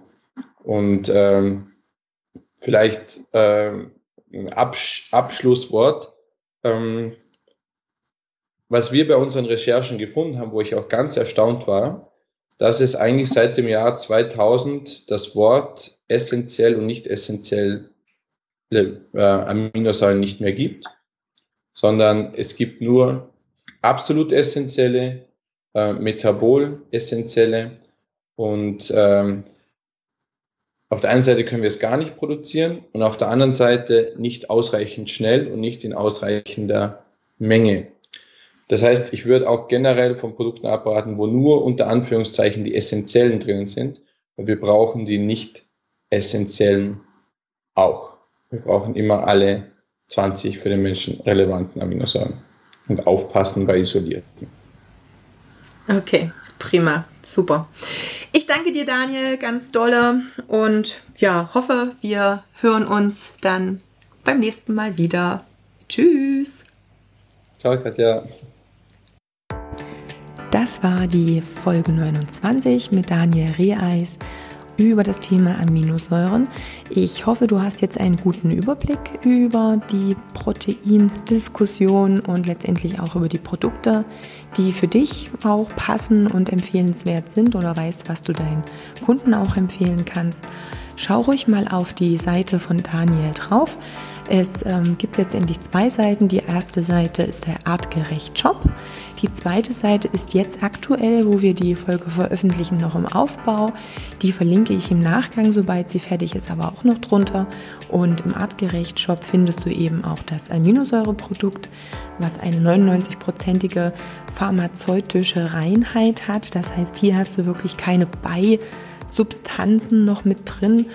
und ähm, vielleicht ähm, ein Absch Abschlusswort. Ähm, was wir bei unseren Recherchen gefunden haben, wo ich auch ganz erstaunt war, dass es eigentlich seit dem Jahr 2000 das Wort essentiell und nicht essentiell äh, Aminosäuren nicht mehr gibt, sondern es gibt nur absolut essentielle, äh, metabol essentielle und ähm, auf der einen Seite können wir es gar nicht produzieren und auf der anderen Seite nicht ausreichend schnell und nicht in ausreichender Menge. Das heißt, ich würde auch generell von Produkten abraten, wo nur unter Anführungszeichen die essentiellen drinnen sind. Und wir brauchen die nicht essentiellen auch. Wir brauchen immer alle 20 für den Menschen relevanten Aminosäuren und aufpassen bei isolierten. Okay, prima, super. Ich danke dir, Daniel, ganz dolle und ja, hoffe, wir hören uns dann beim nächsten Mal wieder. Tschüss. Ciao, Katja. Das war die Folge 29 mit Daniel Reeis über das Thema Aminosäuren. Ich hoffe, du hast jetzt einen guten Überblick über die Proteindiskussion und letztendlich auch über die Produkte, die für dich auch passen und empfehlenswert sind oder weißt, was du deinen Kunden auch empfehlen kannst. Schau ruhig mal auf die Seite von Daniel drauf. Es ähm, gibt letztendlich zwei Seiten. Die erste Seite ist der Artgerecht Shop. Die zweite Seite ist jetzt aktuell, wo wir die Folge veröffentlichen, noch im Aufbau. Die verlinke ich im Nachgang, sobald sie fertig ist, aber auch noch drunter. Und im Artgerecht Shop findest du eben auch das Aminosäureprodukt, was eine 99-prozentige pharmazeutische Reinheit hat. Das heißt, hier hast du wirklich keine Beisubstanzen noch mit drin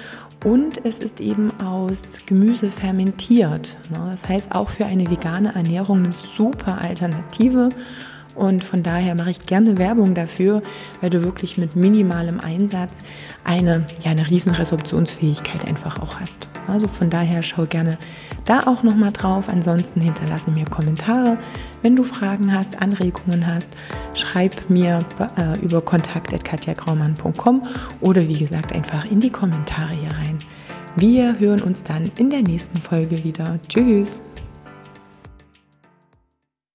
und es ist eben aus Gemüse fermentiert. Das heißt auch für eine vegane Ernährung eine super Alternative. Und von daher mache ich gerne Werbung dafür, weil du wirklich mit minimalem Einsatz eine, ja, eine riesen Resorptionsfähigkeit einfach auch hast. Also von daher schau gerne da auch nochmal drauf. Ansonsten hinterlasse mir Kommentare. Wenn du Fragen hast, Anregungen hast, schreib mir äh, über kontakt.katjagraumann.com oder wie gesagt einfach in die Kommentare hier rein. Wir hören uns dann in der nächsten Folge wieder. Tschüss!